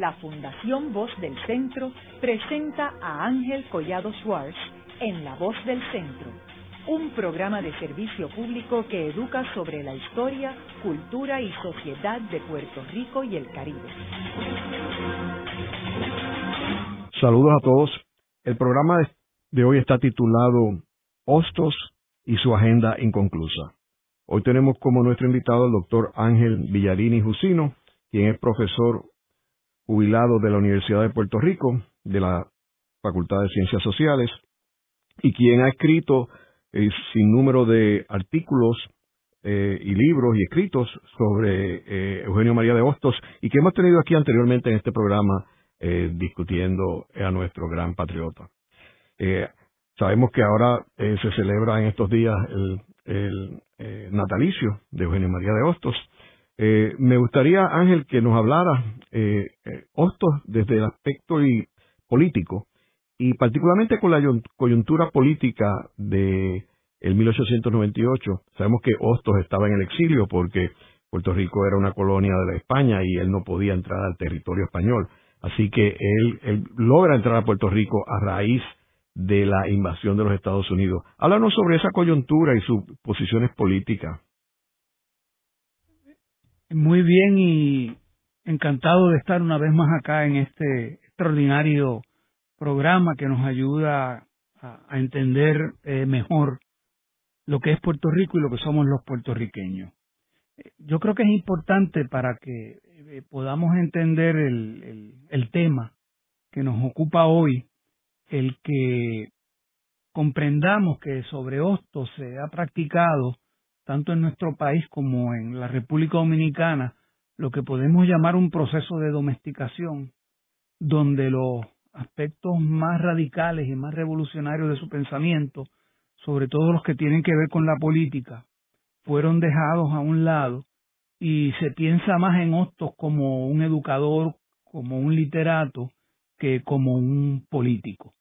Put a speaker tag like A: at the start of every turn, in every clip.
A: la Fundación Voz del Centro presenta a Ángel Collado Schwartz en La Voz del Centro, un programa de servicio público que educa sobre la historia, cultura y sociedad de Puerto Rico y el Caribe.
B: Saludos a todos. El programa de hoy está titulado Hostos y su agenda inconclusa. Hoy tenemos como nuestro invitado al doctor Ángel Villarini Jusino, quien es profesor jubilado de la Universidad de Puerto Rico, de la Facultad de Ciencias Sociales, y quien ha escrito eh, sin número de artículos eh, y libros y escritos sobre eh, Eugenio María de Hostos y que hemos tenido aquí anteriormente en este programa discutiendo a nuestro gran patriota. sabemos que ahora se celebra en estos días el, natalicio de Eugenio María de Hostos. Me gustaría, Ángel, que nos hablara Hostos desde el aspecto político y particularmente con la coyuntura política de el 1898. Sabemos que Hostos estaba en el exilio porque Puerto Rico era una colonia de la España y él no podía entrar al territorio español. Así que él logra entrar a Puerto Rico a raíz de la invasión de los Estados Unidos. Háblanos sobre esa coyuntura y sus posiciones políticas.
C: Muy bien y encantado de estar una vez más acá en este extraordinario programa que nos ayuda a, entender eh, mejor lo que es Puerto Rico y lo que somos los puertorriqueños. Yo creo que es importante para que eh, podamos entender el, el tema que nos ocupa hoy, el que comprendamos que sobre Hostos se ha practicado tanto en nuestro país como en la República Dominicana lo que podemos llamar un proceso de domesticación, donde los aspectos más radicales y más revolucionarios de su pensamiento, sobre todo los que tienen que ver con la política, fueron dejados a un lado y se piensa más en Hostos como un educador, como un literato, que como un político.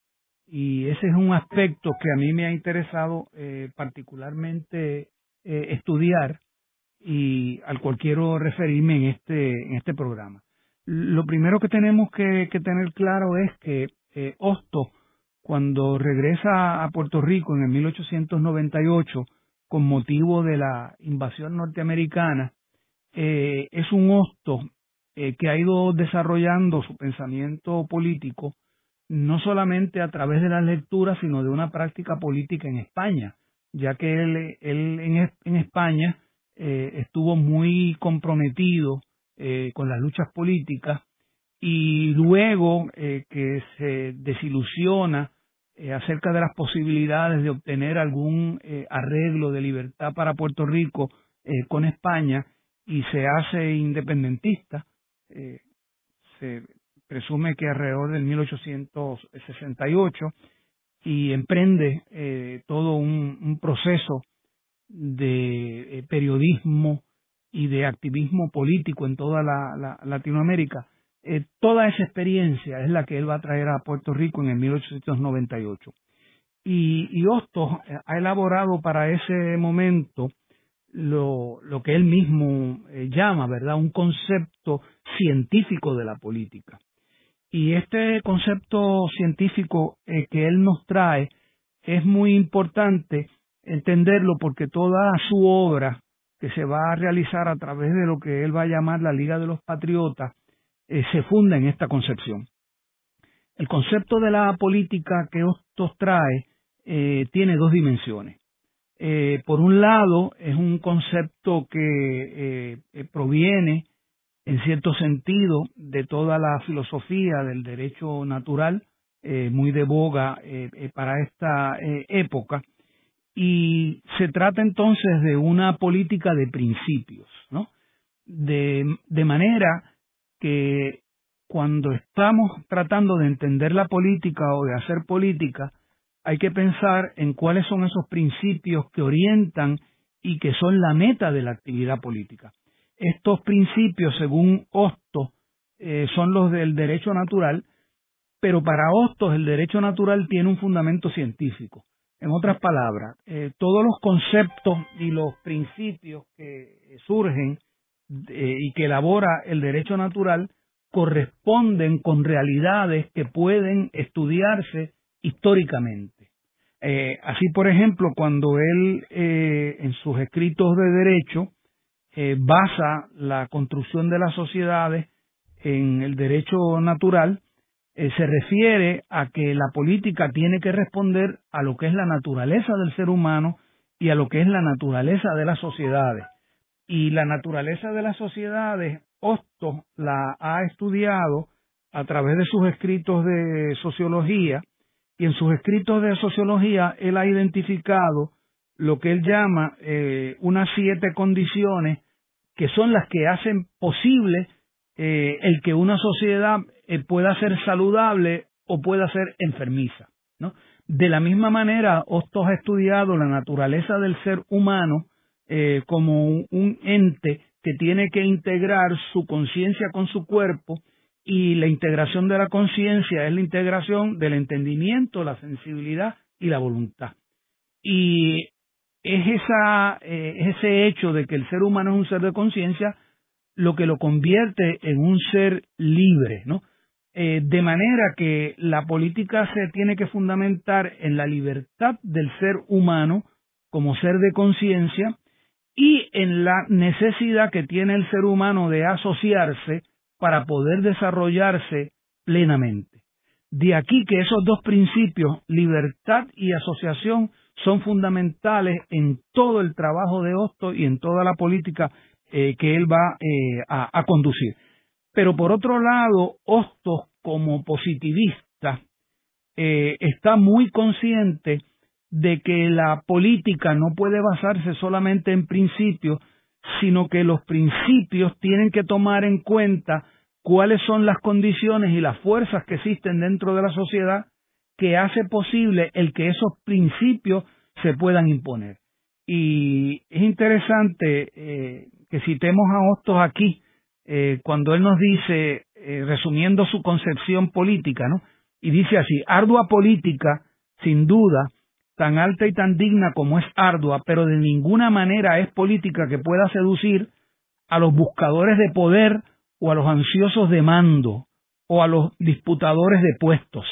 C: Y ese es un aspecto que a mí me ha interesado eh, particularmente eh, estudiar y al cual quiero referirme en este, en este programa. Lo primero que tenemos que, tener claro es que eh, cuando regresa a Puerto Rico en el 1898, con motivo de la invasión norteamericana, eh, es un Hostos eh, que ha ido desarrollando su pensamiento político no solamente a través de las lecturas, sino de una práctica política en España, ya que él, en, España estuvo muy comprometido eh, con las luchas políticas y luego eh, que se desilusiona eh, acerca de las posibilidades de obtener algún arreglo de libertad para Puerto Rico con España y se hace independentista. se presume que alrededor del 1868 y emprende todo un proceso de periodismo y de activismo político en toda la, Latinoamérica. Eh, toda esa experiencia es la que él va a traer a Puerto Rico en el 1898. Y, y Hostos eh, ha elaborado para ese momento lo, que él mismo eh, llama, ¿verdad?, un concepto científico de la política. Y este concepto científico que él nos trae es muy importante entenderlo porque toda su obra que se va a realizar a través de lo que él va a llamar la Liga de los Patriotas, eh, se funda en esta concepción. El concepto de la política que Hostos trae eh, tiene dos dimensiones. Eh, por un lado, es un concepto que proviene, en cierto sentido, de toda la filosofía del derecho natural, muy de boga para esta época, y se trata entonces de una política de principios, ¿no? De, de manera que cuando estamos tratando de entender la política o de hacer política, hay que pensar en cuáles son esos principios que orientan y que son la meta de la actividad política. Estos principios, según Hostos, eh, son los del derecho natural, pero para Hostos el derecho natural tiene un fundamento científico. En otras palabras, eh, todos los conceptos y los principios que surgen eh, y que elabora el derecho natural corresponden con realidades que pueden estudiarse históricamente. Eh, así, por ejemplo, cuando él en sus escritos de derecho eh, basa la construcción de las sociedades en el derecho natural, se refiere a que la política tiene que responder a lo que es la naturaleza del ser humano y a lo que es la naturaleza de las sociedades. Y la naturaleza de las sociedades, Hostos la ha estudiado a través de sus escritos de sociología, y en sus escritos de sociología él ha identificado lo que él llama eh, unas siete condiciones que son las que hacen posible eh, el que una sociedad eh, pueda ser saludable o pueda ser enfermiza. ¿no? De la misma manera, Hostos ha estudiado la naturaleza del ser humano como un ente que tiene que integrar su conciencia con su cuerpo y la integración de la conciencia es la integración del entendimiento, la sensibilidad y la voluntad. Y es esa, eh, ese hecho de que el ser humano es un ser de conciencia lo que lo convierte en un ser libre, ¿no? Eh, de manera que la política se tiene que fundamentar en la libertad del ser humano como ser de conciencia y en la necesidad que tiene el ser humano de asociarse para poder desarrollarse plenamente. De aquí que esos dos principios, libertad y asociación, son fundamentales en todo el trabajo de Hosto y en toda la política eh, que él va eh, a, conducir. Pero por otro lado, Hostos como positivista eh, está muy consciente de que la política no puede basarse solamente en principios, sino que los principios tienen que tomar en cuenta cuáles son las condiciones y las fuerzas que existen dentro de la sociedad que hace posible el que esos principios se puedan imponer. Y es interesante eh, que citemos a Hostos aquí, eh, cuando él nos dice, eh, resumiendo su concepción política, ¿no? Y dice así, ardua política, sin duda, tan alta y tan digna como es ardua, pero de ninguna manera es política que pueda seducir a los buscadores de poder o a los ansiosos de mando o a los disputadores de puestos.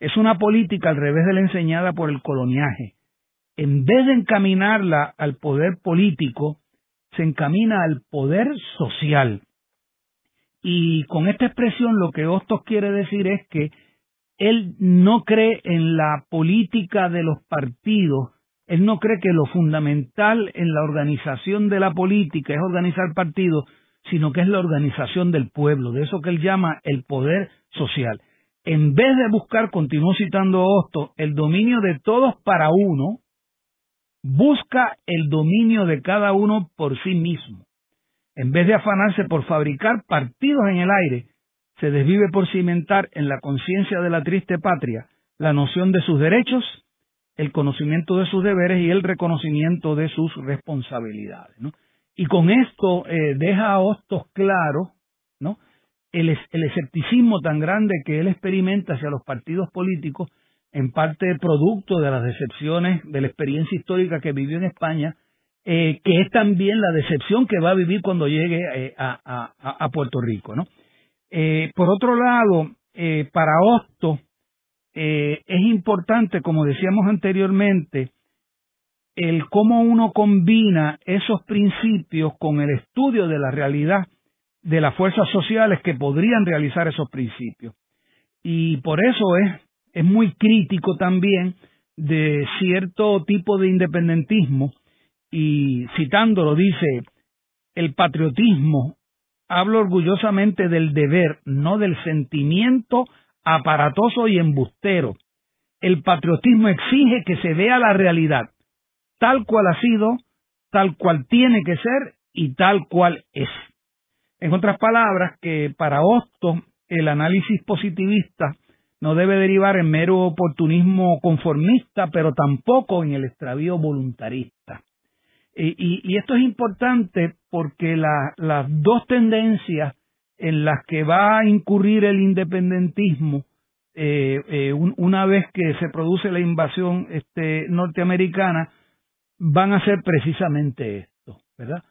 C: Es una política al revés de la enseñada por el coloniaje. En vez de encaminarla al poder político, se encamina al poder social. Y con esta expresión lo que Hostos quiere decir es que él no cree en la política de los partidos, él no cree que lo fundamental en la organización de la política es organizar partidos, sino que es la organización del pueblo, de eso que él llama el poder social. En vez de buscar, continúo citando Osto, el dominio de todos para uno, busca el dominio de cada uno por sí mismo. En vez de afanarse por fabricar partidos en el aire, se desvive por cimentar en la conciencia de la triste patria la noción de sus derechos, el conocimiento de sus deberes y el reconocimiento de sus responsabilidades. Y con esto eh, deja a Hostos claro ¿no? El, escepticismo tan grande que él experimenta hacia los partidos políticos, en parte producto de las decepciones de la experiencia histórica que vivió en España, eh, que es también la decepción que va a vivir cuando llegue eh, a, Puerto Rico. ¿no? Eh, por otro lado, para Hosto es importante, como decíamos anteriormente, el cómo uno combina esos principios con el estudio de la realidad de las fuerzas sociales que podrían realizar esos principios. Y por eso es, es muy crítico también de cierto tipo de independentismo y citándolo dice, el patriotismo hablo orgullosamente del deber, no del sentimiento aparatoso y embustero. El patriotismo exige que se vea la realidad, tal cual ha sido, tal cual tiene que ser y tal cual es. En otras palabras, que para Hosto el análisis positivista no debe derivar en mero oportunismo conformista, pero tampoco en el extravío voluntarista. Y, esto es importante porque las dos tendencias en las que va a incurrir el independentismo eh, eh, una vez que se produce la invasión este, norteamericana van a ser precisamente esto, ¿verdad?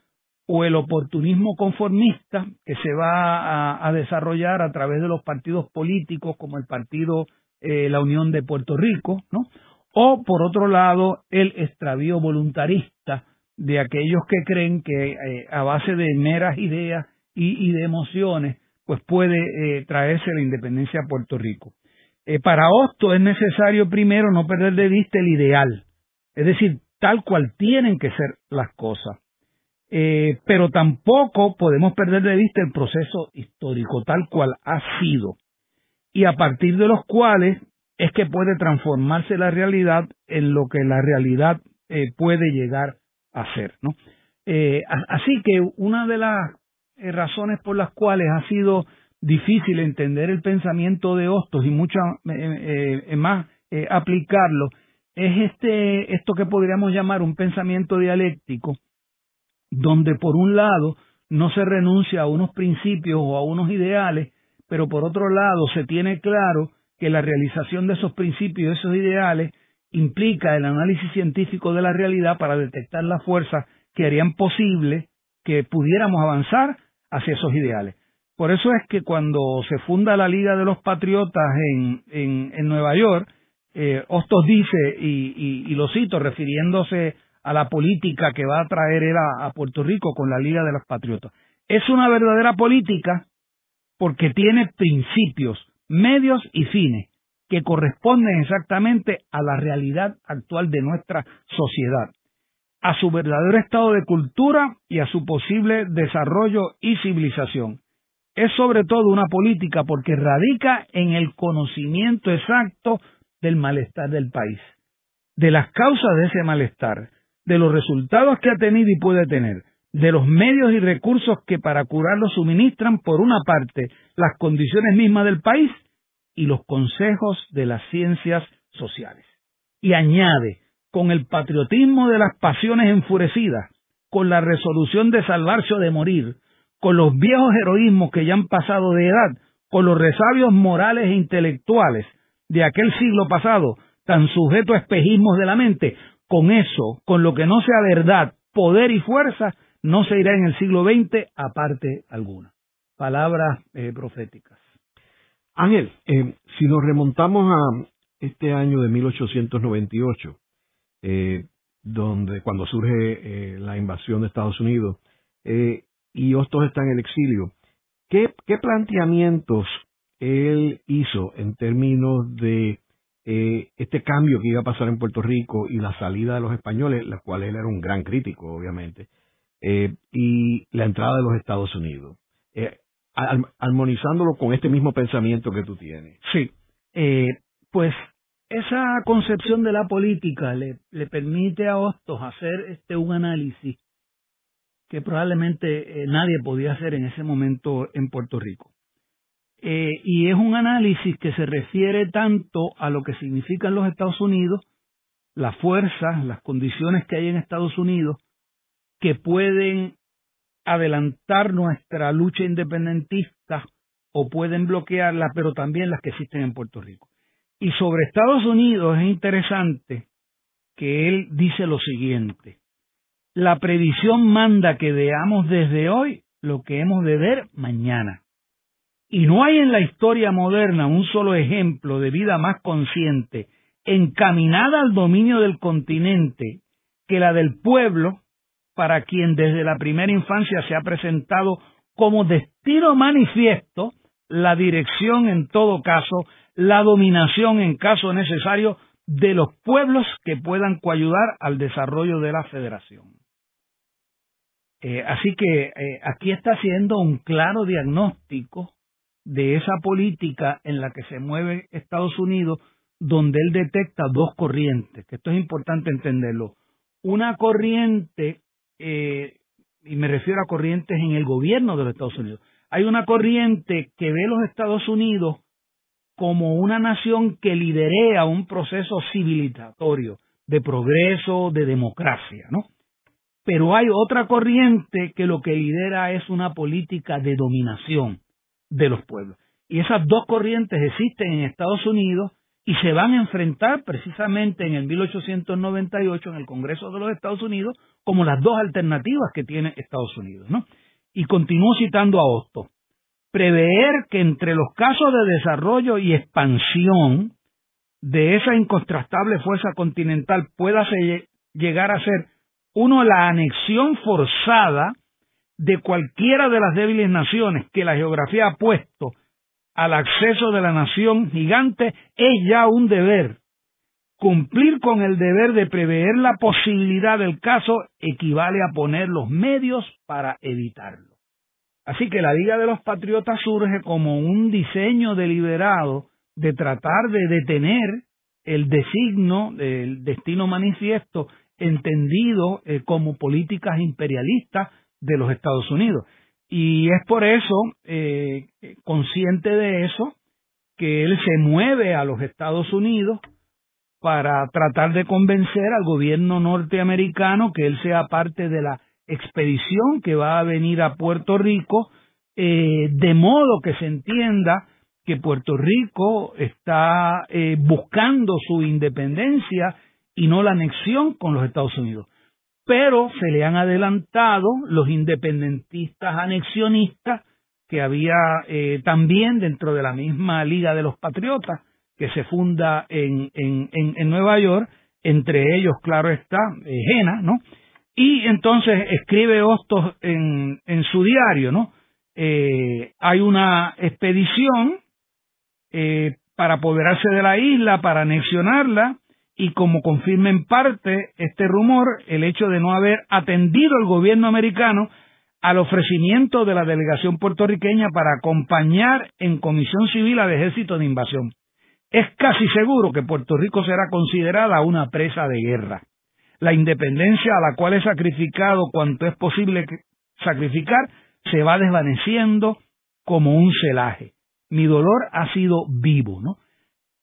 C: O el oportunismo conformista que se va a, desarrollar a través de los partidos políticos como el partido eh, La Unión de Puerto Rico, ¿no? O por otro lado, el extravío voluntarista de aquellos que creen que eh, a base de meras ideas y, de emociones, pues puede eh, traerse la independencia a Puerto Rico. para esto es necesario primero no perder de vista el ideal, es decir, tal cual tienen que ser las cosas. Eh, pero tampoco podemos perder de vista el proceso histórico tal cual ha sido y a partir de los cuales es que puede transformarse la realidad en lo que la realidad eh, puede llegar a ser. ¿no? Eh, así que una de las razones por las cuales ha sido difícil entender el pensamiento de Hostos y mucho más aplicarlo es este esto que podríamos llamar un pensamiento dialéctico donde por un lado no se renuncia a unos principios o a unos ideales, pero por otro lado se tiene claro que la realización de esos principios y esos ideales implica el análisis científico de la realidad para detectar las fuerzas que harían posible que pudiéramos avanzar hacia esos ideales. Por eso es que cuando se funda la Liga de los Patriotas en, en, Nueva York, eh, Hostos dice, y, y, lo cito refiriéndose a la política que va a traer él a, Puerto Rico con la Liga de los Patriotas. Es una verdadera política porque tiene principios, medios y fines que corresponden exactamente a la realidad actual de nuestra sociedad, a su verdadero estado de cultura y a su posible desarrollo y civilización. Es sobre todo una política porque radica en el conocimiento exacto del malestar del país, de las causas de ese malestar, de los resultados que ha tenido y puede tener, de los medios y recursos que para curarlo suministran, por una parte, las condiciones mismas del país y los consejos de las ciencias sociales. Y añade, con el patriotismo de las pasiones enfurecidas, con la resolución de salvarse o de morir, con los viejos heroísmos que ya han pasado de edad, con los resabios morales e intelectuales de aquel siglo pasado, tan sujeto a espejismos de la mente, con eso, con lo que no sea verdad, poder y fuerza, no se irá en el siglo XX a parte alguna. Palabras eh, proféticas.
B: Ángel, eh, si nos remontamos a este año de 1898, eh, donde cuando surge la invasión de Estados Unidos y Hostos está en el exilio, ¿qué, ¿qué planteamientos él hizo en términos de eh, este cambio que iba a pasar en Puerto Rico y la salida de los españoles, la cual él era un gran crítico, obviamente, eh, y la entrada de los Estados Unidos, eh, armonizándolo con este mismo pensamiento que tú tienes.
C: Sí, pues esa concepción de la política le, le permite a Hostos hacer este un análisis que probablemente nadie podía hacer en ese momento en Puerto Rico. Eh, y es un análisis que se refiere tanto a lo que significan los Estados Unidos, las fuerzas, las condiciones que hay en Estados Unidos, que pueden adelantar nuestra lucha independentista o pueden bloquearla, pero también las que existen en Puerto Rico. Y sobre Estados Unidos es interesante que él dice lo siguiente, la previsión manda que veamos desde hoy lo que hemos de ver mañana. Y no hay en la historia moderna un solo ejemplo de vida más consciente, encaminada al dominio del continente, que la del pueblo, para quien desde la primera infancia se ha presentado como destino manifiesto la dirección en todo caso, la dominación en caso necesario de los pueblos que puedan coayudar al desarrollo de la federación. Eh, así que eh, aquí está haciendo un claro diagnóstico de esa política en la que se mueve Estados Unidos, donde él detecta dos corrientes, que esto es importante entenderlo. Una corriente, eh, y me refiero a corrientes en el gobierno de los Estados Unidos. Hay una corriente que ve los Estados Unidos como una nación que liderea un proceso civilizatorio de progreso, de democracia, ¿no? Pero hay otra corriente que lo que lidera es una política de dominación, de los pueblos. Y esas dos corrientes existen en Estados Unidos y se van a enfrentar precisamente en el 1898 en el Congreso de los Estados Unidos como las dos alternativas que tiene Estados Unidos, ¿no? Y continúo citando a Hosto. Prever que entre los casos de desarrollo y expansión de esa incontrastable fuerza continental pueda llegar a ser uno la anexión forzada de cualquiera de las débiles naciones que la geografía ha puesto al acceso de la nación gigante es ya un deber. Cumplir con el deber de prever la posibilidad del caso equivale a poner los medios para evitarlo. Así que la Liga de los Patriotas surge como un diseño deliberado de tratar de detener el designo, el destino manifiesto entendido eh, como políticas imperialistas de los Estados Unidos. Y es por eso, eh, consciente de eso, que él se mueve a los Estados Unidos para tratar de convencer al gobierno norteamericano que él sea parte de la expedición que va a venir a Puerto Rico, eh, de modo que se entienda que Puerto Rico está eh, buscando su independencia y no la anexión con los Estados Unidos. Pero se le han adelantado los independentistas anexionistas que había eh, también dentro de la misma Liga de los Patriotas que se funda en, en, en, Nueva York, entre ellos, claro está, eh, ¿no? Y entonces escribe Hostos en, en su diario, ¿no? Eh, hay una expedición eh, para apoderarse de la isla, para anexionarla, y como confirma en parte este rumor, el hecho de no haber atendido el gobierno americano al ofrecimiento de la delegación puertorriqueña para acompañar en comisión civil al ejército de invasión. Es casi seguro que Puerto Rico será considerada una presa de guerra. La independencia a la cual he sacrificado cuanto es posible sacrificar se va desvaneciendo como un celaje mi dolor ha sido vivo, ¿no?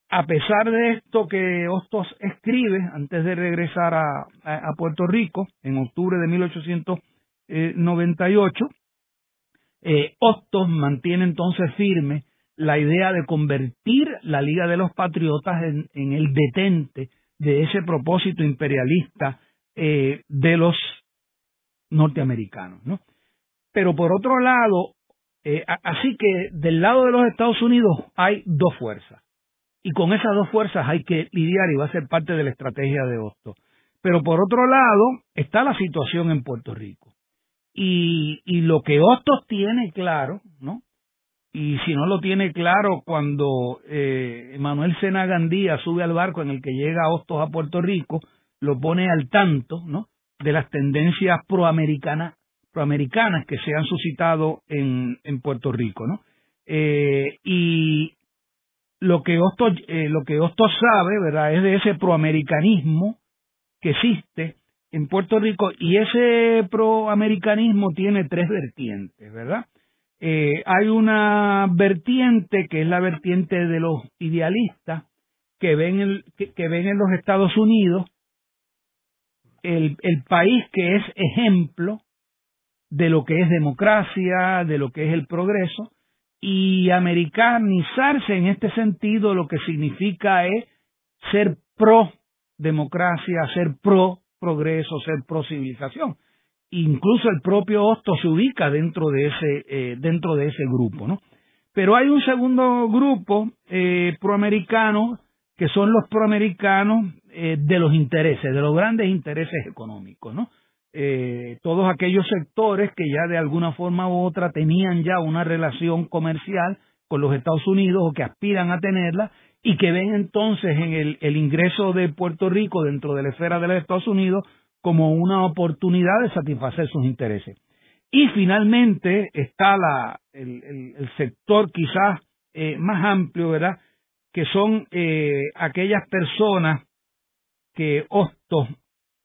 C: A pesar de esto que Hostos escribe antes de regresar a, Puerto Rico en octubre de 1898, eh, mantiene entonces firme la idea de convertir la Liga de los Patriotas en, el detente de ese propósito imperialista eh, de los norteamericanos, ¿no? Pero por otro lado, eh, así que del lado de los Estados Unidos hay dos fuerzas. Y con esas dos fuerzas hay que lidiar y va a ser parte de la estrategia de Hostos. Pero por otro lado está la situación en Puerto Rico. Y, y lo que Hostos tiene claro, ¿no? Y si no lo tiene claro cuando eh, Manuel Sena Gandía sube al barco en el que llega Hostos a Puerto Rico, lo pone al tanto, ¿no? De las tendencias proamericanas proamericanas que se han suscitado en, en Puerto Rico, ¿no? Eh, y lo que Hostos, eh, lo que Hostos sabe, ¿verdad?, es de ese proamericanismo que existe en Puerto Rico y ese proamericanismo tiene tres vertientes, ¿verdad? Eh, hay una vertiente que es la vertiente de los idealistas que ven, el, que, ven en los Estados Unidos el, el país que es ejemplo de lo que es democracia, de lo que es el progreso, y americanizarse en este sentido lo que significa es ser pro democracia, ser pro progreso, ser pro civilización. Incluso el propio Hosto se ubica dentro de ese, eh, dentro de ese grupo, ¿no? Pero hay un segundo grupo eh, proamericano que son los proamericanos eh, de los intereses, de los grandes intereses económicos, ¿no? Eh, todos aquellos sectores que ya de alguna forma u otra tenían ya una relación comercial con los Estados Unidos o que aspiran a tenerla y que ven entonces en el, ingreso de Puerto Rico dentro de la esfera de los Estados Unidos como una oportunidad de satisfacer sus intereses. Y finalmente está la, el, sector quizás eh, más amplio, ¿verdad? Que son eh, aquellas personas que Hostos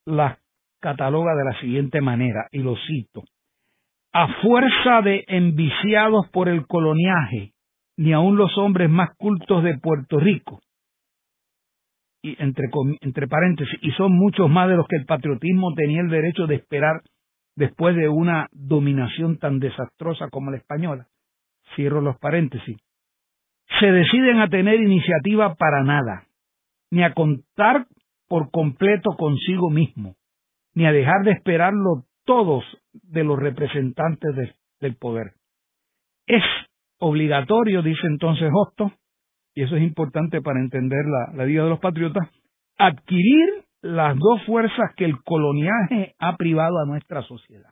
C: las cataloga de la siguiente manera, y lo cito, a fuerza de enviciados por el coloniaje, ni aun los hombres más cultos de Puerto Rico, y entre, entre paréntesis, y son muchos más de los que el patriotismo tenía el derecho de esperar después de una dominación tan desastrosa como la española, cierro los paréntesis, se deciden a tener iniciativa para nada, ni a contar por completo consigo mismo, ni a dejar de esperarlo todos de los representantes del poder. Es obligatorio, dice entonces Hosto, y eso es importante para entender la, la Liga de los Patriotas, adquirir las dos fuerzas que el coloniaje ha privado a nuestra sociedad.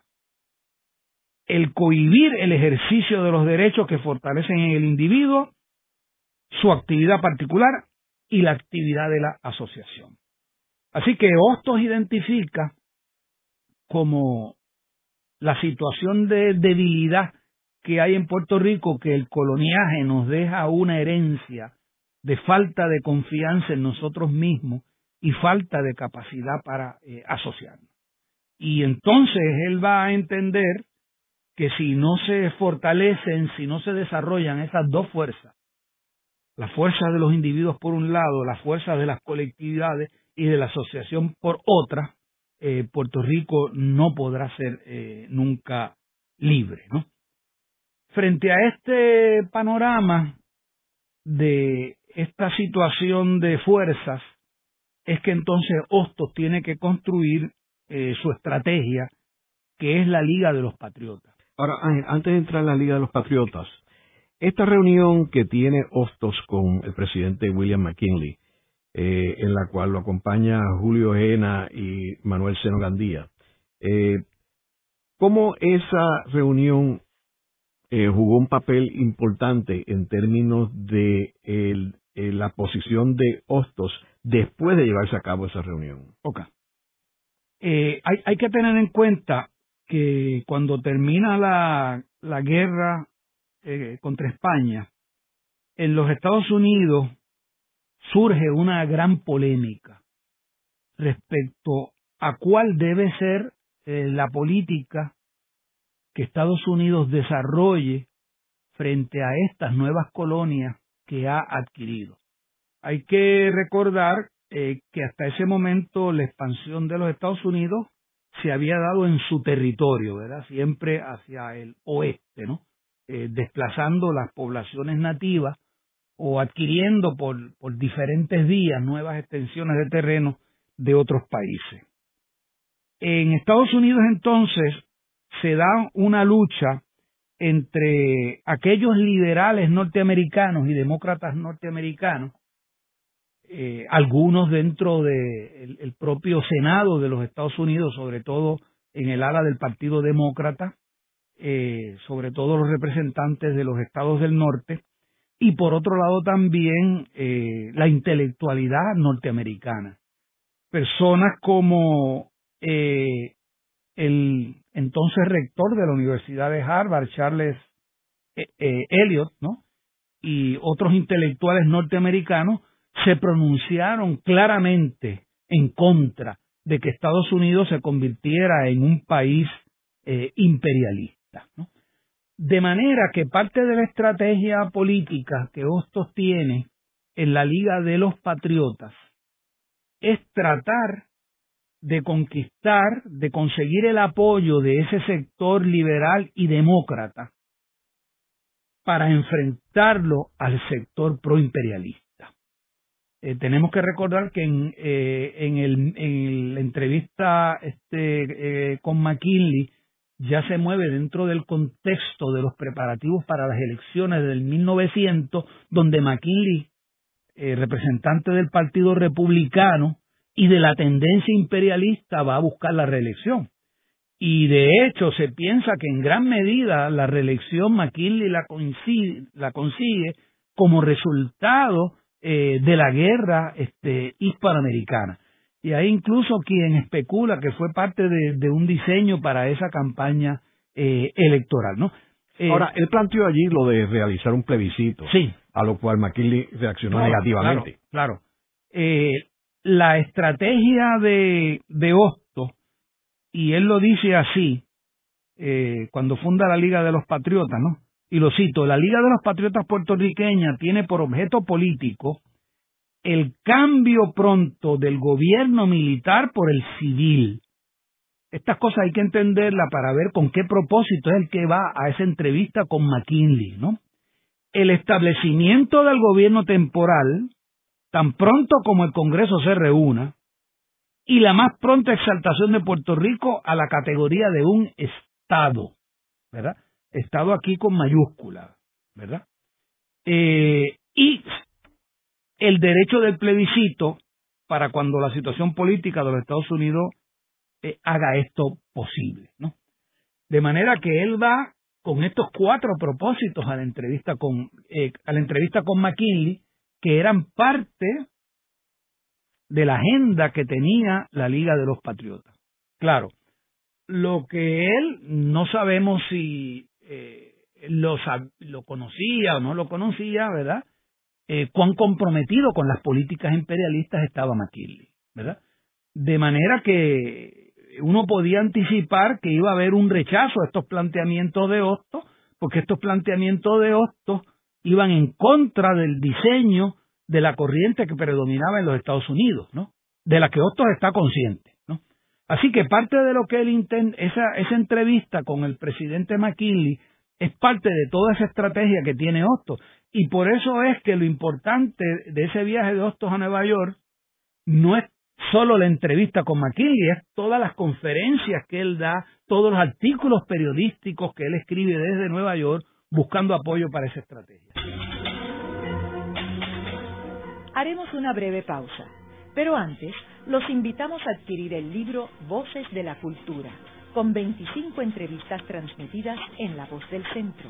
C: El cohibir el ejercicio de los derechos que fortalecen en el individuo, su actividad particular y la actividad de la asociación. Así que Hostos identifica como la situación de debilidad que hay en Puerto Rico, que el coloniaje nos deja una herencia de falta de confianza en nosotros mismos y falta de capacidad para eh, asociarnos. Y entonces él va a entender que si no se fortalecen, si no se desarrollan esas dos fuerzas, la fuerza de los individuos por un lado, la fuerza de las colectividades y de la asociación por otra, eh, Puerto Rico no podrá ser eh, nunca libre. ¿no? Frente a este panorama de esta situación de fuerzas, es que entonces Hostos tiene que construir eh, su estrategia, que es la Liga de los Patriotas.
B: Ahora, antes de entrar en la Liga de los Patriotas, esta reunión que tiene Hostos con el presidente William McKinley, eh, en la cual lo acompaña Julio Ejena y Manuel Seno Gandía, eh, ¿cómo esa reunión jugó un papel importante en términos de la posición de Hostos después de llevarse a cabo esa reunión.
C: Ok. Eh, hay, hay, que tener en cuenta que cuando termina la, guerra eh, contra España, en los Estados Unidos surge una gran polémica respecto a cuál debe ser eh, la política que Estados Unidos desarrolle frente a estas nuevas colonias que ha adquirido. Hay que recordar eh, que hasta ese momento la expansión de los Estados Unidos se había dado en su territorio, ¿verdad? Siempre hacia el oeste, ¿no? Eh, desplazando las poblaciones nativas o adquiriendo por, diferentes vías nuevas extensiones de terreno de otros países. En Estados Unidos entonces se da una lucha entre aquellos liberales norteamericanos y demócratas norteamericanos eh, algunos dentro del el propio Senado de los Estados Unidos, sobre todo en el ala del Partido Demócrata, eh, sobre todo los representantes de los estados del norte, y por otro lado también eh, la intelectualidad norteamericana. Personas como el entonces rector de la Universidad de Harvard, Charles Eliot, ¿no? y otros intelectuales norteamericanos se pronunciaron claramente en contra de que Estados Unidos se convirtiera en un país eh, imperialista. De manera que parte de la estrategia política que Hostos tiene en la Liga de los Patriotas es tratar de conquistar, de conseguir el apoyo de ese sector liberal y demócrata para enfrentarlo al sector proimperialista. Eh, tenemos que recordar que en, eh, en, el, en la entrevista este, eh, con McKinley ya se mueve dentro del contexto de los preparativos para las elecciones del 1900, donde McKinley, representante del Partido Republicano y de la tendencia imperialista, va a buscar la reelección. Y de hecho se piensa que en gran medida la reelección McKinley la, la consigue como resultado eh, de la guerra este, hispanoamericana. Y hay incluso quien especula que fue parte de, un diseño para esa campaña eh, electoral, ¿no?
B: Eh, Ahora, él planteó allí lo de realizar un plebiscito,
C: sí.
B: a lo cual McKinley reaccionó negativamente.
C: Claro, la estrategia de, de Hosto, y él lo dice así, cuando funda la Liga de los Patriotas, ¿no? y lo cito, la Liga de los Patriotas puertorriqueña tiene por objeto político el cambio pronto del gobierno militar por el civil. Estas cosas hay que entenderlas para ver con qué propósito es el que va a esa entrevista con McKinley, ¿no? El establecimiento del gobierno temporal, tan pronto como el Congreso se reúna, y la más pronta exaltación de Puerto Rico a la categoría de un Estado, ¿verdad? Estado aquí con mayúscula, ¿verdad? Eh, y el derecho del plebiscito para cuando la situación política de los Estados Unidos eh, haga esto posible, ¿no? De manera que él va con estos cuatro propósitos a la entrevista con eh, a la entrevista con McKinley que eran parte de la agenda que tenía la Liga de los Patriotas. Claro, lo que él no sabemos si eh, lo, lo conocía o no lo conocía, ¿verdad? Eh, cuán comprometido con las políticas imperialistas estaba McKinley, ¿verdad? De manera que uno podía anticipar que iba a haber un rechazo a estos planteamientos de Hostos, porque estos planteamientos de Hostos iban en contra del diseño de la corriente que predominaba en los Estados Unidos, ¿no? De la que Hostos está consciente, ¿no? Así que parte de lo que él intenta, esa, entrevista con el presidente McKinley es parte de toda esa estrategia que tiene Hostos. Y por eso es que lo importante de ese viaje de Hostos a Nueva York no es solo la entrevista con McKinley, es todas las conferencias que él da, todos los artículos periodísticos que él escribe desde Nueva York buscando apoyo para esa estrategia.
A: Haremos una breve pausa, pero antes los invitamos a adquirir el libro Voces de la Cultura, con 25 entrevistas transmitidas en La Voz del Centro.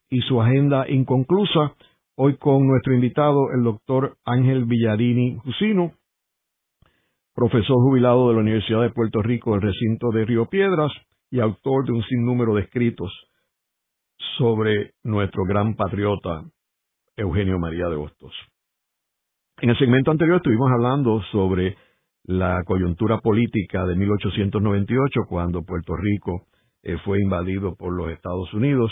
B: y su agenda inconclusa. Hoy con nuestro invitado, el doctor Ángel Villarini Jusino, profesor jubilado de la Universidad de Puerto Rico, el recinto de Río Piedras, y autor de un sinnúmero de escritos sobre nuestro gran patriota Eugenio María de Hostos. En el segmento anterior estuvimos hablando sobre la coyuntura política de 1898, cuando Puerto Rico eh, fue invadido por los Estados Unidos.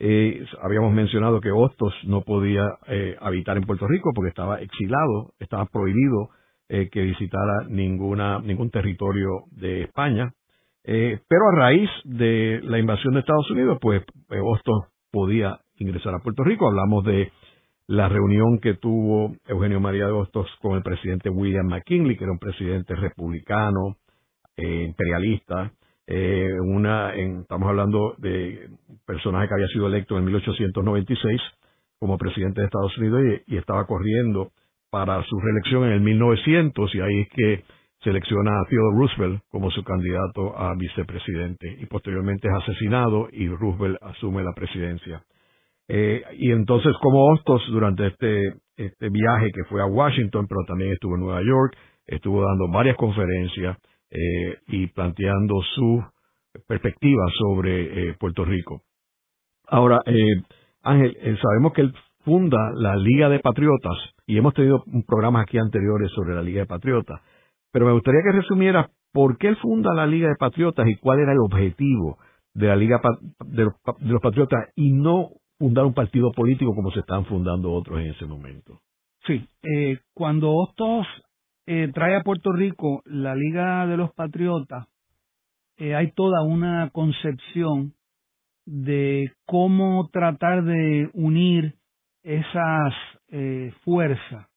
B: Eh, habíamos mencionado que Hostos no podía eh, habitar en Puerto Rico porque estaba exilado, estaba prohibido que visitara ninguna, ningún territorio de España. Eh, pero a raíz de la invasión de Estados Unidos, pues Hostos podía ingresar a Puerto Rico. Hablamos de la reunión que tuvo Eugenio María de Hostos con el presidente William McKinley, que era un presidente republicano, eh, imperialista. Eh, una, estamos hablando de un personaje que había sido electo en 1896 como presidente de Estados Unidos y, y estaba corriendo para su reelección en el 1900 y ahí es que selecciona a Theodore Roosevelt como su candidato a vicepresidente y posteriormente es asesinado y Roosevelt asume la presidencia. Eh, y entonces como Hostos durante este, este viaje que fue a Washington, pero también estuvo en Nueva York, estuvo dando varias conferencias eh, y planteando su perspectiva sobre eh, Puerto Rico. Ahora, Ángel, sabemos que él funda la Liga de Patriotas y hemos tenido programas aquí anteriores sobre la Liga de Patriotas. Pero me gustaría que resumiera por qué él funda la Liga de Patriotas y cuál era el objetivo de la Liga de los Patriotas y no fundar un partido político como se están fundando otros en ese momento.
C: Sí, eh, cuando Hostos eh, trae a Puerto Rico la Liga de los Patriotas, eh, hay toda una concepción de cómo tratar de unir esas fuerzas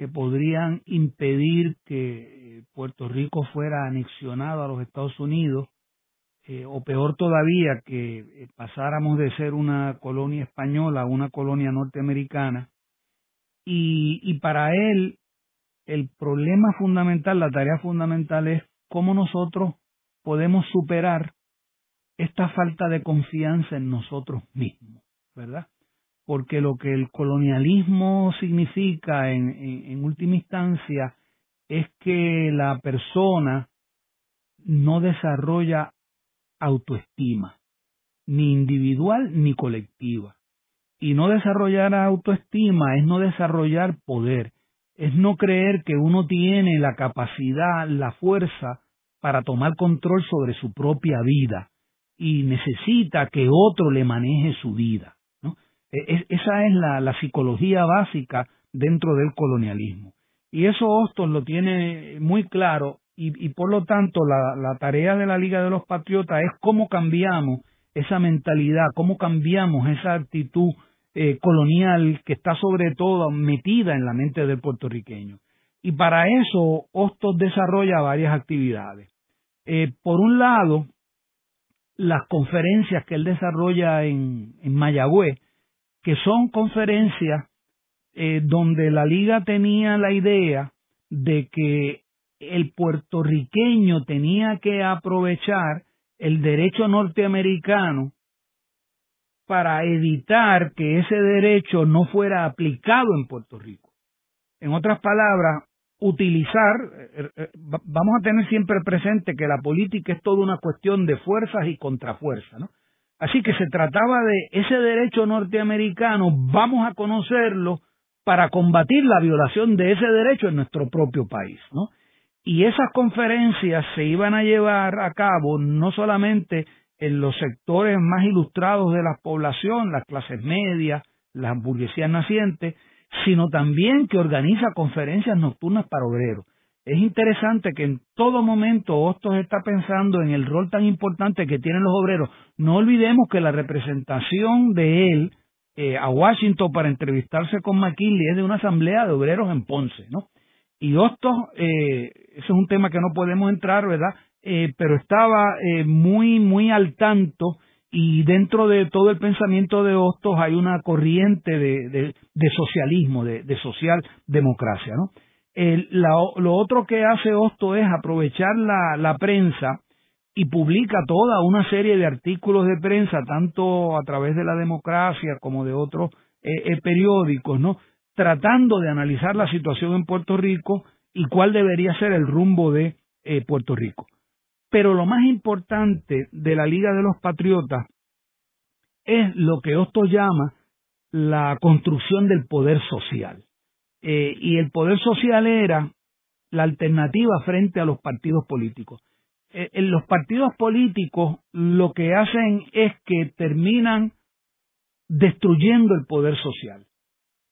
C: que podrían impedir que eh, Puerto Rico fuera anexionado a los Estados Unidos, eh, o peor todavía, que eh, pasáramos de ser una colonia española a una colonia norteamericana. Y, y para él, el problema fundamental, la tarea fundamental es cómo nosotros podemos superar esta falta de confianza en nosotros mismos, ¿verdad? porque lo que el colonialismo significa en, última instancia es que la persona no desarrolla autoestima, ni individual ni colectiva. Y no desarrollar autoestima es no desarrollar poder, es no creer que uno tiene la capacidad, la fuerza para tomar control sobre su propia vida y necesita que otro le maneje su vida. ¿no? E, esa es la, la psicología básica dentro del colonialismo. Y eso Hostos lo tiene muy claro y, y por lo tanto la, la, tarea de la Liga de los Patriotas es cómo cambiamos esa mentalidad, cómo cambiamos esa actitud eh, colonial que está sobre todo metida en la mente del puertorriqueño. Y para eso Hostos desarrolla varias actividades. Eh, por un lado, las conferencias que él desarrolla en, en Mayagüez, que son conferencias eh, donde la liga tenía la idea de que el puertorriqueño tenía que aprovechar el derecho norteamericano para evitar que ese derecho no fuera aplicado en Puerto Rico. En otras palabras, utilizar, eh, eh, vamos a tener siempre presente que la política es toda una cuestión de fuerzas y contrafuerzas, ¿no? Así que se trataba de ese derecho norteamericano, vamos a conocerlo para combatir la violación de ese derecho en nuestro propio país, ¿no? Y esas conferencias se iban a llevar a cabo no solamente en los sectores más ilustrados de la población, las clases medias, las burguesías nacientes, sino también que organiza conferencias nocturnas para obreros. Es interesante que en todo momento Hostos está pensando en el rol tan importante que tienen los obreros. No olvidemos que la representación de él eh, a Washington para entrevistarse con McKinley es de una asamblea de obreros en Ponce, ¿no? Y Hostos, eh, ese es un tema que no podemos entrar, ¿verdad? Eh, pero estaba eh, muy, muy al tanto y dentro de todo el pensamiento de Hostos hay una corriente de, de, socialismo, de, de socialdemocracia, ¿no? El, lo otro que hace Hostos es aprovechar la, la prensa y publica toda una serie de artículos de prensa, tanto a través de la democracia como de otros eh, eh, periódicos, ¿no? Tratando de analizar la situación en Puerto Rico y cuál debería ser el rumbo de eh, Puerto Rico. Pero lo más importante de la Liga de los Patriotas es lo que Hostos llama la construcción del poder social. y el poder social era la alternativa frente a los partidos políticos. Eh, en los partidos políticos lo que hacen es que terminan destruyendo el poder social.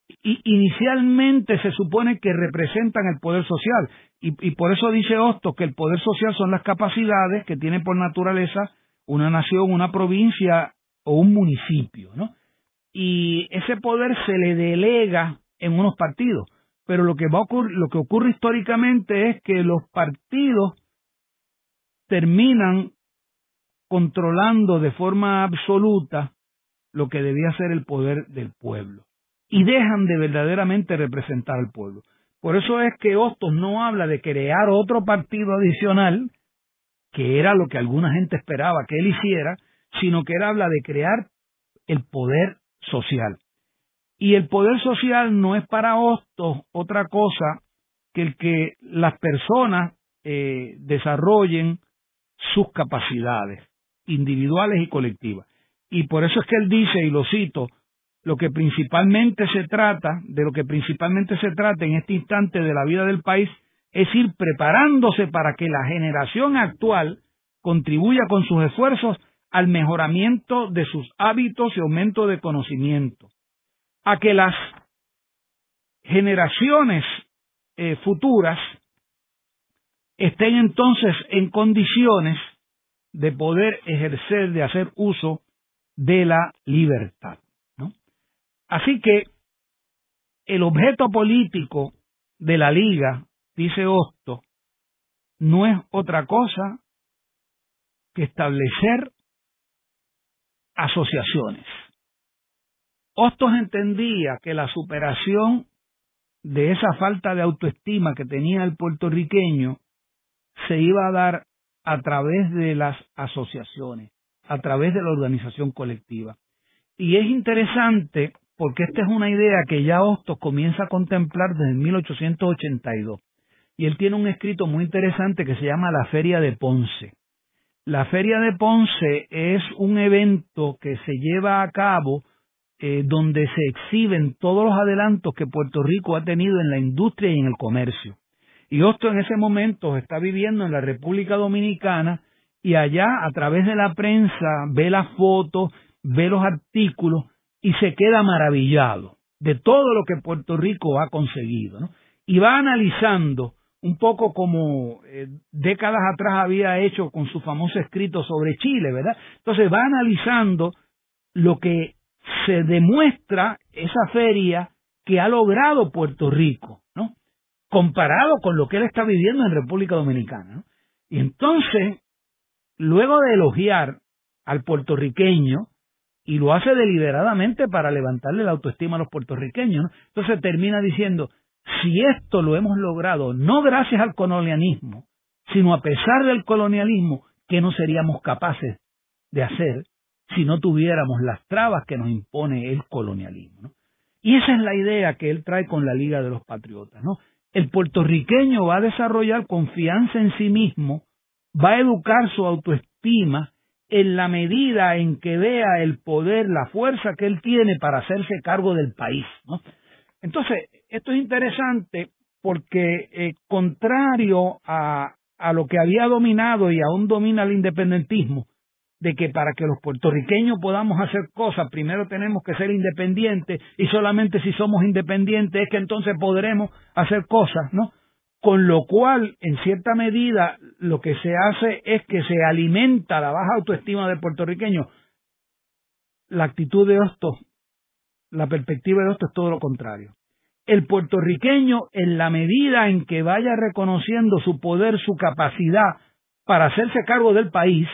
C: Y inicialmente se supone que representan el poder social. Y, por eso dice Hostos que el poder social son las capacidades que tiene por naturaleza una nación, una provincia o un municipio, ¿no? Y ese poder se le delega en unos partidos, pero lo que va a ocurrir, lo que ocurre históricamente es que los partidos terminan controlando de forma absoluta lo que debía ser el poder del pueblo y dejan de verdaderamente representar al pueblo. Por eso es que Hostos no habla de crear otro partido adicional, que era lo que alguna gente esperaba que él hiciera, sino que él habla de crear el poder social. Y el poder social no es para Hostos otra cosa que el que las personas eh, desarrollen sus capacidades individuales y colectivas. Y por eso es que él dice, y lo cito, lo que principalmente se trata, de lo que principalmente se trata en este instante de la vida del país, es ir preparándose para que la generación actual contribuya con sus esfuerzos al mejoramiento de sus hábitos y aumento de conocimiento, a que las generaciones eh, futuras estén entonces en condiciones de poder ejercer, de hacer uso de la libertad. Así que el objeto político de la liga, dice Hosto, no es otra cosa que establecer asociaciones. Hostos entendía que la superación de esa falta de autoestima que tenía el puertorriqueño se iba a dar a través de las asociaciones, a través de la organización colectiva. Y es interesante porque esta es una idea que ya Hostos comienza a contemplar desde 1882. Y él tiene un escrito muy interesante que se llama La Feria de Ponce. La Feria de Ponce es un evento que se lleva a cabo eh, donde se exhiben todos los adelantos que Puerto Rico ha tenido en la industria y en el comercio. Y Hostos en ese momento está viviendo en la República Dominicana y allá a través de la prensa ve las fotos, ve los artículos y se queda maravillado de todo lo que Puerto Rico ha conseguido. ¿no? Y va analizando un poco como eh, décadas atrás había hecho con su famoso escrito sobre Chile, ¿verdad? Entonces va analizando lo que se demuestra esa feria que ha logrado Puerto Rico, ¿no? Comparado con lo que él está viviendo en República Dominicana, ¿no? Y entonces, luego de elogiar al puertorriqueño, y lo hace deliberadamente para levantarle la autoestima a los puertorriqueños, ¿no? entonces termina diciendo, si esto lo hemos logrado no gracias al colonialismo, sino a pesar del colonialismo, que no seríamos capaces de hacer si no tuviéramos las trabas que nos impone el colonialismo. Y esa es la idea que él trae con la Liga de los Patriotas. ¿no? El puertorriqueño va a desarrollar confianza en sí mismo, va a educar su autoestima en la medida en que vea el poder, la fuerza que él tiene para hacerse cargo del país. ¿no? Entonces, esto es interesante porque, eh, contrario a, a lo que había dominado y aún domina el independentismo, de que para que los puertorriqueños podamos hacer cosas, primero tenemos que ser independientes y solamente si somos independientes es que entonces podremos hacer cosas, ¿no? Con lo cual, en cierta medida, lo que se hace es que se alimenta la baja autoestima del puertorriqueño. La actitud de esto, la perspectiva de esto es todo lo contrario el puertorriqueño, en la medida en que vaya reconociendo su poder, su capacidad para hacerse cargo del país,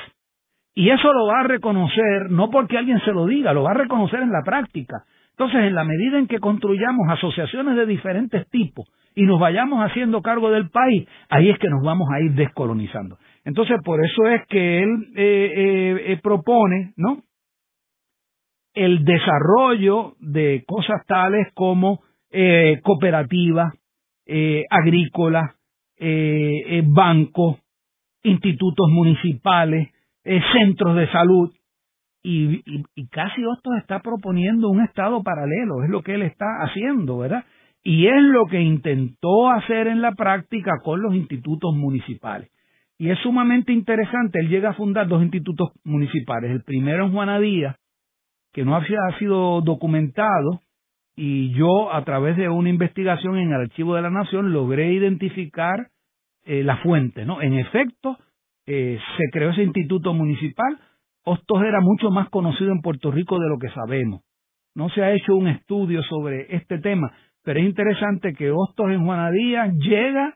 C: y eso lo va a reconocer no porque alguien se lo diga, lo va a reconocer en la práctica. Entonces, en la medida en que construyamos asociaciones de diferentes tipos y nos vayamos haciendo cargo del país, ahí es que nos vamos a ir descolonizando. Entonces, por eso es que él eh, eh, eh, propone, ¿no? El desarrollo de cosas tales como eh, cooperativas, eh, agrícolas, bancos, institutos municipales, centros de salud, y, y, casi Hostos está proponiendo un estado paralelo, es lo que él está haciendo, ¿verdad? Y es lo que intentó hacer en la práctica con los institutos municipales. Y es sumamente interesante, él llega a fundar dos institutos municipales, el primero en Juanadía, que no había sido documentado, y yo a través de una investigación en el Archivo de la Nación logré identificar eh, la fuente, ¿no? En efecto, eh, se creó ese instituto municipal. Hostos era mucho más conocido en Puerto Rico de lo que sabemos. No se ha hecho un estudio sobre este tema, pero es interesante que Hostos en Juanadía llega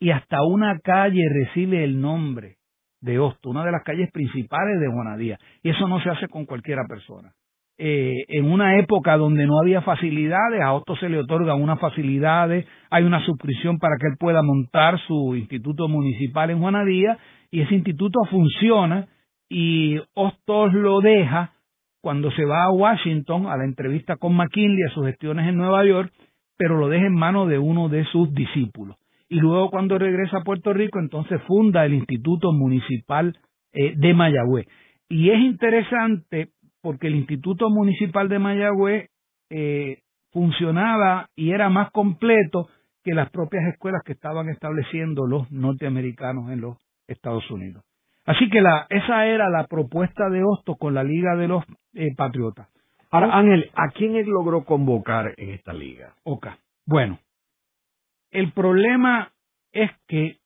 C: y hasta una calle recibe el nombre de Hostos, una de las calles principales de Juanadía. Y eso no se hace con cualquiera persona. Eh, en una época donde no había facilidades, a Otto se le otorgan unas facilidades, hay una suscripción para que él pueda montar su instituto municipal en Juanadía y ese instituto funciona y Hostos lo deja cuando se va a Washington a la entrevista con McKinley a sus gestiones en Nueva York, pero lo deja en manos de uno de sus discípulos. Y luego cuando regresa a Puerto Rico, entonces funda el Instituto Municipal eh, de Mayagüez. Y es interesante porque el Instituto Municipal de Mayagüez eh, funcionaba y era más completo que las propias escuelas que estaban estableciendo los norteamericanos en los Estados Unidos. Así que la, esa era la propuesta de Hostos con la Liga de los eh, Patriotas.
B: Ahora, Ángel, ¿a quién él logró convocar en esta liga?
C: Ok. Bueno, el problema es que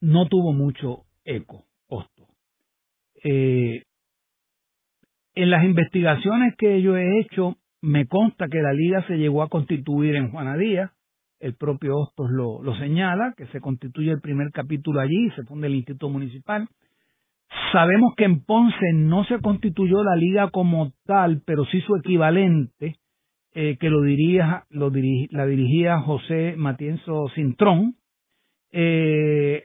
C: no tuvo mucho eco Hostos. Eh, en las investigaciones que yo he hecho, me consta que la liga se llegó a constituir en Juanadía, el propio Hostos lo, lo señala, que se constituye el primer capítulo allí, se funda el Instituto Municipal. Sabemos que en Ponce no se constituyó la liga como tal, pero sí su equivalente, eh, que lo, diría, lo la dirigía José Matienzo Cintrón. Eh,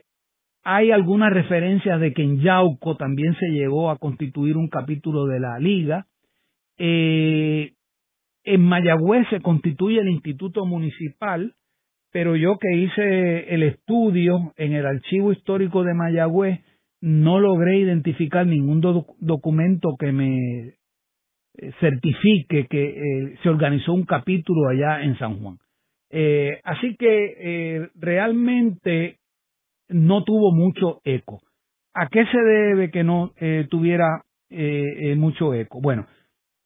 C: hay algunas referencias de que en Yauco también se llegó a constituir un capítulo de la liga. Eh, en Mayagüez se constituye el Instituto Municipal, pero yo que hice el estudio en el Archivo Histórico de Mayagüez, no logré identificar ningún documento que me eh, certifique que eh, se organizó un capítulo allá en San Juan. así que realmente no tuvo mucho eco. ¿A qué se debe que no tuviera mucho eco? Bueno,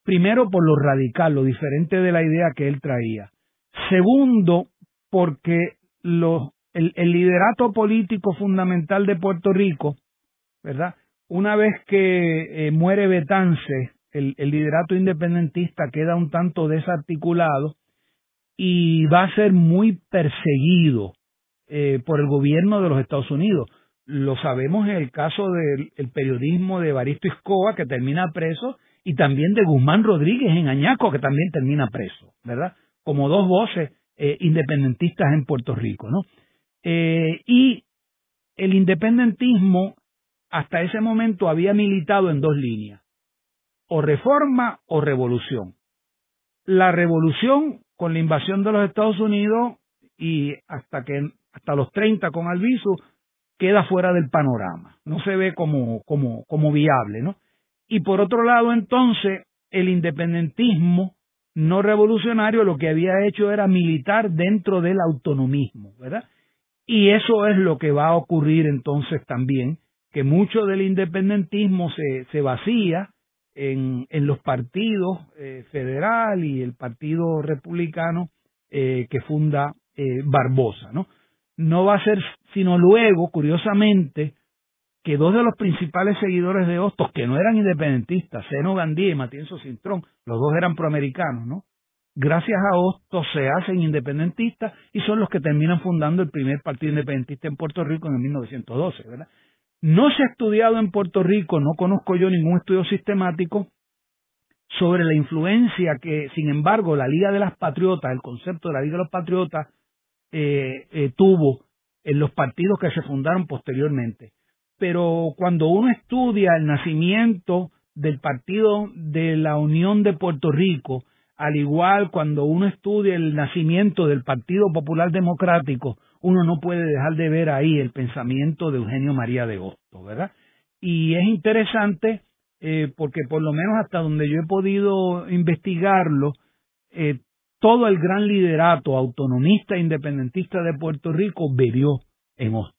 C: primero por lo radical, lo diferente de la idea que él traía. Segundo, porque los, el, liderato político fundamental de Puerto Rico, ¿verdad? Una vez que eh, muere Betance, el, liderato independentista queda un tanto desarticulado y va a ser muy perseguido eh, por el gobierno de los Estados Unidos. Lo sabemos en el caso del periodismo de Baristo Iscoa, que termina preso, y también de Guzmán Rodríguez en Añaco, que también termina preso, ¿verdad? Como dos voces eh, independentistas en Puerto Rico, ¿no? Y el independentismo hasta ese momento había militado en dos líneas, o reforma o revolución. La revolución con la invasión de los Estados Unidos y hasta que hasta los 30 con Albizu queda fuera del panorama, no se ve como, como, como viable, ¿no? Y por otro lado, entonces, el independentismo no revolucionario lo que había hecho era militar dentro del autonomismo, ¿verdad? Y eso es lo que va a ocurrir entonces también, que mucho del independentismo se, se vacía en, en los partidos eh, federal y el partido republicano eh, que funda eh, Barbosa, ¿no? No va a ser sino luego, curiosamente, que dos de los principales seguidores de Hostos, que no eran independentistas, Seno Gandía y Matienzo Cintrón, los dos eran proamericanos, ¿no? Gracias a Hostos se hacen independentistas y son los que terminan fundando el primer partido independentista en Puerto Rico en el 1912, ¿verdad? No se ha estudiado en Puerto Rico, no conozco yo ningún estudio sistemático sobre la influencia que, sin embargo, la Liga de las Patriotas, el concepto de la Liga de los Patriotas, eh, eh, tuvo en los partidos que se fundaron posteriormente. Pero cuando uno estudia el nacimiento del Partido de la Unión de Puerto Rico, al igual cuando uno estudia el nacimiento del Partido Popular Democrático, uno no puede dejar de ver ahí el pensamiento de Eugenio María de Hostos, ¿verdad? Y es interesante eh, porque por lo menos hasta donde yo he podido investigarlo, eh, todo el gran liderato autonomista e independentista de Puerto Rico bebió en Hostos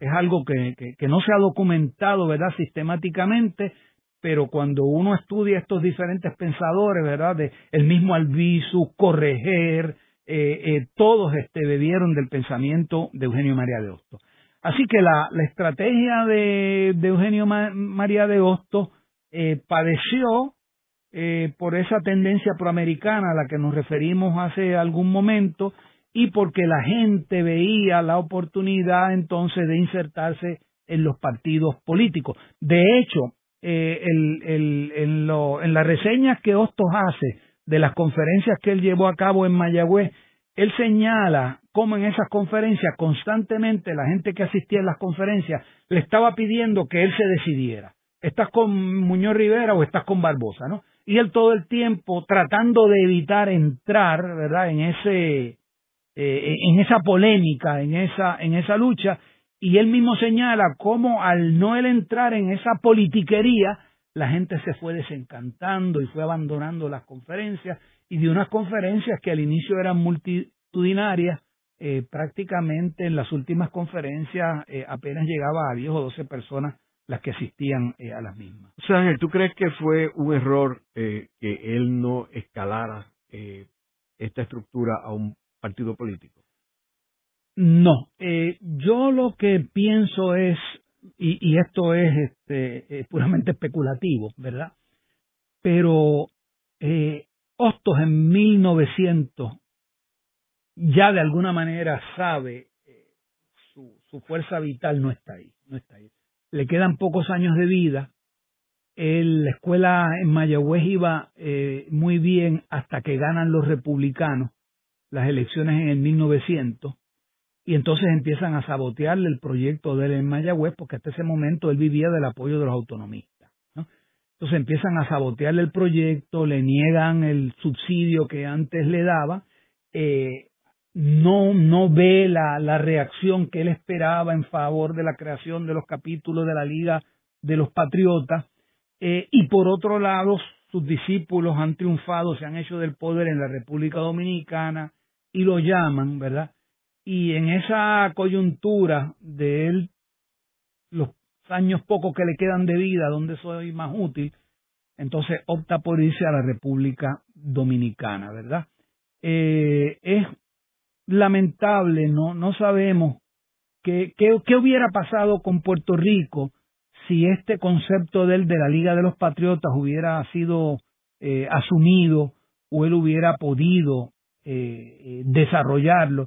C: es algo que, que, no se ha documentado, ¿verdad?, sistemáticamente, pero cuando uno estudia estos diferentes pensadores, ¿verdad?, de el mismo Albizu, Correger, eh, eh, todos este, bebieron del pensamiento de Eugenio María de Hostos. Así que la, estrategia de, Eugenio María de Hostos eh, padeció por esa tendencia proamericana a la que nos referimos hace algún momento, y porque la gente veía la oportunidad entonces de insertarse en los partidos políticos. De hecho, en, en las reseñas que Hostos hace de las conferencias que él llevó a cabo en Mayagüez, él señala cómo en esas conferencias constantemente la gente que asistía a las conferencias le estaba pidiendo que él se decidiera. ¿Estás con Muñoz Rivera o estás con Barbosa? ¿no? Y él todo el tiempo tratando de evitar entrar, ¿verdad?, en ese eh, en esa polémica, en esa, en esa lucha, y él mismo señala cómo al no él entrar en esa politiquería, la gente se fue desencantando y fue abandonando las conferencias, y de unas conferencias que al inicio eran multitudinarias, eh, prácticamente en las últimas conferencias eh, apenas llegaba a 10 o 12 personas las que asistían a las mismas.
B: O sea, Ángel, ¿tú crees que fue un error que él no escalara esta estructura a un partido político?
C: No, eh, yo lo que pienso es, y, esto es este, puramente especulativo, ¿verdad? Pero eh, Hostos en 1900 ya de alguna manera sabe eh, su, su, fuerza vital no está ahí, no está ahí. Le quedan pocos años de vida. la escuela en Mayagüez iba eh, muy bien hasta que ganan los republicanos las elecciones en el 1900 y entonces empiezan a sabotearle el proyecto de él en Mayagüez porque hasta ese momento él vivía del apoyo de los autonomistas. ¿no? Entonces empiezan a sabotearle el proyecto, le niegan el subsidio que antes le daba, eh, no, no ve la, la reacción que él esperaba en favor de la creación de los capítulos de la Liga de los Patriotas, eh, y por otro lado sus discípulos han triunfado, se han hecho del poder en la República Dominicana y lo llaman, ¿verdad? Y en esa coyuntura de él, los años pocos que le quedan de vida, donde soy más útil, entonces opta por irse a la República Dominicana, ¿verdad? Eh, es lamentable, no, no sabemos qué, qué, hubiera pasado con Puerto Rico si este concepto de de la Liga de los Patriotas hubiera sido eh, asumido o él hubiera podido eh, desarrollarlo.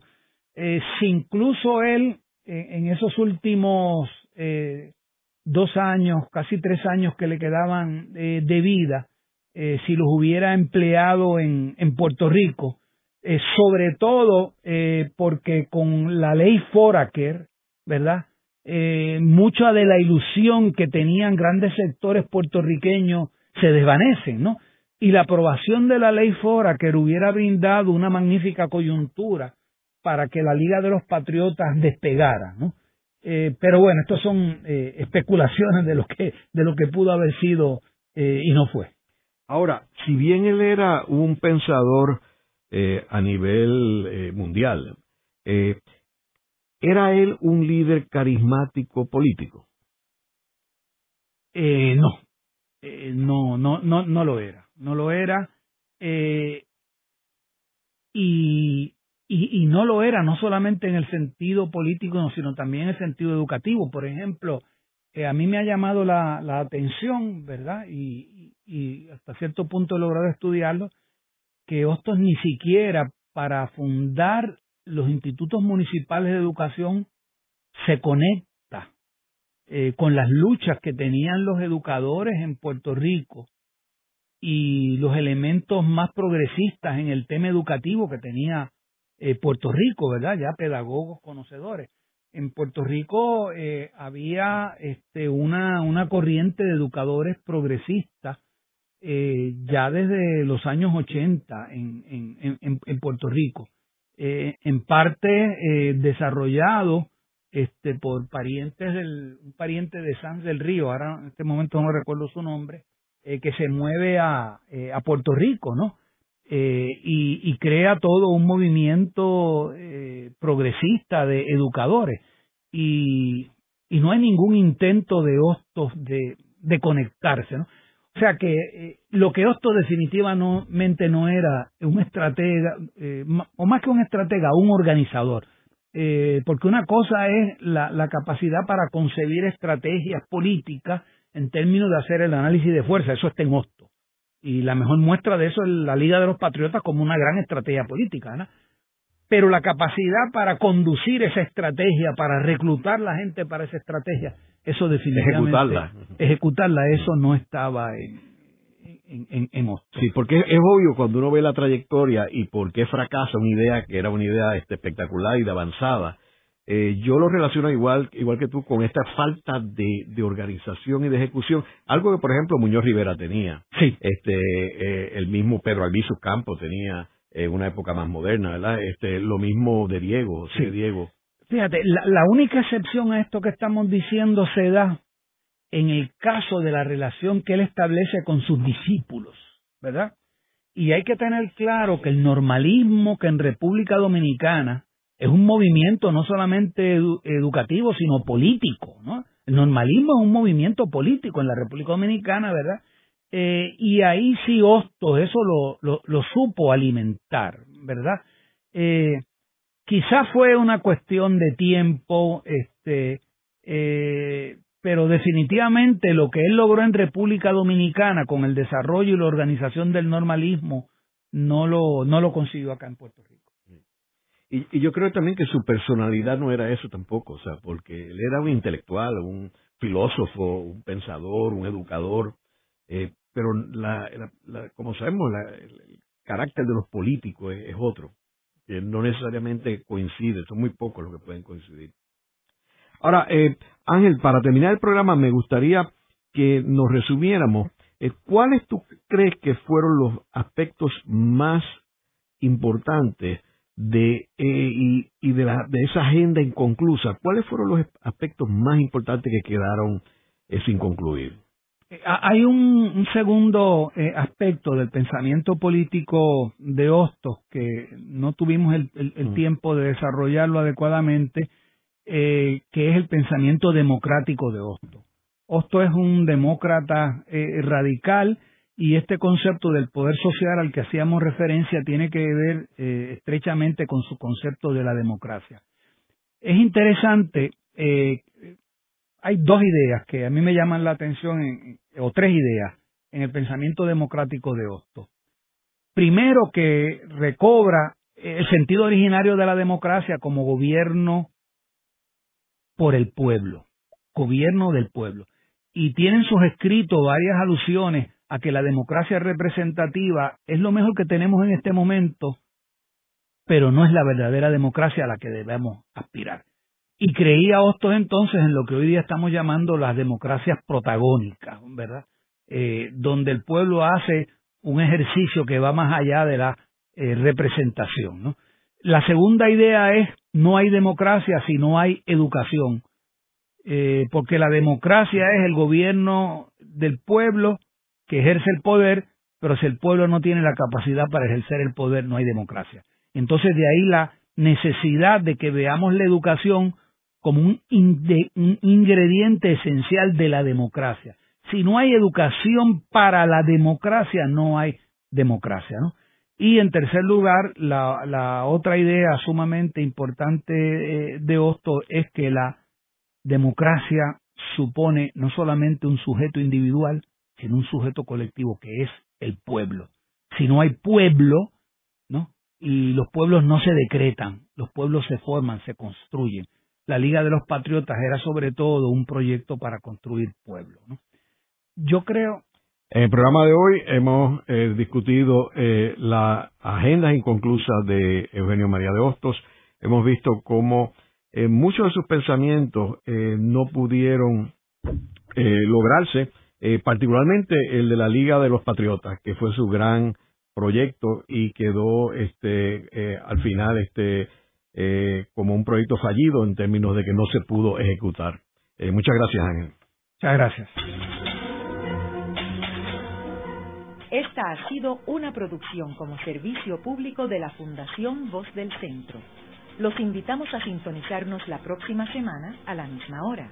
C: Si incluso él en esos últimos dos años, casi tres años que le quedaban de vida, si los hubiera empleado en, en Puerto Rico, eh, sobre todo eh, porque con la ley Foraker, ¿verdad? Eh, mucha de la ilusión que tenían grandes sectores puertorriqueños se desvanecen, ¿no? Y la aprobación de la ley Foraker hubiera brindado una magnífica coyuntura para que la Liga de los Patriotas despegara, ¿no? Eh, pero bueno, estas son eh, especulaciones de lo que de lo que pudo haber sido y no fue.
B: Ahora, si bien él era un pensador eh, a nivel eh, mundial. Eh, ¿Era él un líder carismático político?
C: no, no, no, no, no lo era, no lo era. Y, y, no lo era, no solamente en el sentido político, sino también en el sentido educativo. Por ejemplo, a mí me ha llamado la, atención, ¿verdad? Y, y, hasta cierto punto he logrado estudiarlo, que Hostos ni siquiera para fundar los institutos municipales de educación se conecta eh, con las luchas que tenían los educadores en Puerto Rico y los elementos más progresistas en el tema educativo que tenía eh, Puerto Rico, ¿verdad? Ya pedagogos conocedores. En Puerto Rico eh, había este, una, una corriente de educadores progresistas eh, ya desde los años 80 en, en, en, Puerto Rico, eh, en parte eh, desarrollado este, por parientes del, un pariente de San del Río, ahora en este momento no recuerdo su nombre, eh, que se mueve a, a Puerto Rico, ¿no? Y, y crea todo un movimiento progresista de educadores. Y, y no hay ningún intento de hostos de, conectarse. O sea que eh, lo que esto definitivamente no era un estratega, eh, o más que un estratega, un organizador. Eh, porque una cosa es la, la, capacidad para concebir estrategias políticas en términos de hacer el análisis de fuerza, eso está en Hosto. Y la mejor muestra de eso es la Liga de los Patriotas como una gran estrategia política. ¿no? Pero la capacidad para conducir esa estrategia, para reclutar la gente para esa estrategia, eso definitivamente
B: ejecutarla,
C: ejecutarla eso no estaba en, en, en,
B: Sí, porque es, obvio cuando uno ve la trayectoria y por qué fracasa una idea que era una idea este, espectacular y de avanzada. Eh, yo lo relaciono igual igual que tú con esta falta de, de organización y de ejecución, algo que por ejemplo Muñoz Rivera tenía,
C: sí.
B: este eh, el mismo Pedro Albizu Campos tenía en una época más moderna, ¿verdad? Este lo mismo de Diego, sí. Diego.
C: Fíjate, la, única excepción a esto que estamos diciendo se da en el caso de la relación que él establece con sus discípulos, ¿verdad? Y hay que tener claro que el normalismo que en República Dominicana es un movimiento no solamente educativo, sino político, ¿no? El normalismo es un movimiento político en la República Dominicana, ¿verdad? Eh, y ahí sí Hostos eso lo, lo, supo alimentar, ¿verdad? Eh, Quizás fue una cuestión de tiempo, este, eh, pero definitivamente lo que él logró en República Dominicana con el desarrollo y la organización del normalismo no lo, no lo consiguió acá en Puerto Rico.
B: Y, y, yo creo también que su personalidad no era eso tampoco, o sea, porque él era un intelectual, un filósofo, un pensador, un educador, eh, pero la, la, como sabemos, el, carácter de los políticos es otro que no necesariamente coincide, son muy pocos los que pueden coincidir. Ahora, eh, Ángel, para terminar el programa me gustaría que nos resumiéramos eh, cuáles tú crees que fueron los aspectos más importantes de eh, y, y de, la, de esa agenda inconclusa. ¿Cuáles fueron los aspectos más importantes que quedaron sin concluir?
C: hay un, segundo eh, aspecto del pensamiento político de Hostos que no tuvimos el, mm. tiempo de desarrollarlo adecuadamente, eh, que es el pensamiento democrático de Hostos. Hostos es un demócrata eh, radical y este concepto del poder social al que hacíamos referencia tiene que ver estrechamente con su concepto de la democracia. Es interesante hay dos ideas que a mí me llaman la atención, o tres ideas, en el pensamiento democrático de Hosto. Primero, que recobra el sentido originario de la democracia como gobierno por el pueblo, gobierno del pueblo. Y tienen sus escritos varias alusiones a que la democracia representativa es lo mejor que tenemos en este momento, pero no es la verdadera democracia a la que debemos aspirar. Y creía Hostos entonces en lo que hoy día estamos llamando las democracias protagónicas, ¿verdad? Eh, donde el pueblo hace un ejercicio que va más allá de la eh, representación. La segunda idea es no hay democracia si no hay educación, eh, porque la democracia es el gobierno del pueblo ejerce el poder, pero si el pueblo no tiene la capacidad para ejercer el poder, no hay democracia. Entonces de ahí la necesidad de que veamos la educación como un, ingrediente esencial de la democracia. Si no hay educación para la democracia, no hay democracia. ¿no? Y en tercer lugar, la, otra idea sumamente importante eh, de Osto es que la democracia supone no solamente un sujeto individual, sino un sujeto colectivo que es el pueblo. Si no hay pueblo, ¿no? Y los pueblos no se decretan, los pueblos se forman, se construyen la Liga de los Patriotas era sobre todo un proyecto para construir pueblo. Yo creo...
B: En el programa de hoy hemos eh, discutido eh, la agenda inconclusa de Eugenio María de Hostos. Hemos visto cómo eh, muchos de sus pensamientos no pudieron lograrse, particularmente el de la Liga de los Patriotas, que fue su gran proyecto y quedó este al final este eh, como un proyecto fallido en términos de que no se pudo ejecutar. Eh, muchas gracias, Ángel.
C: Muchas gracias.
A: Esta ha sido una producción como servicio público de la Fundación Voz del Centro. Los invitamos a sintonizarnos la próxima semana a la misma hora.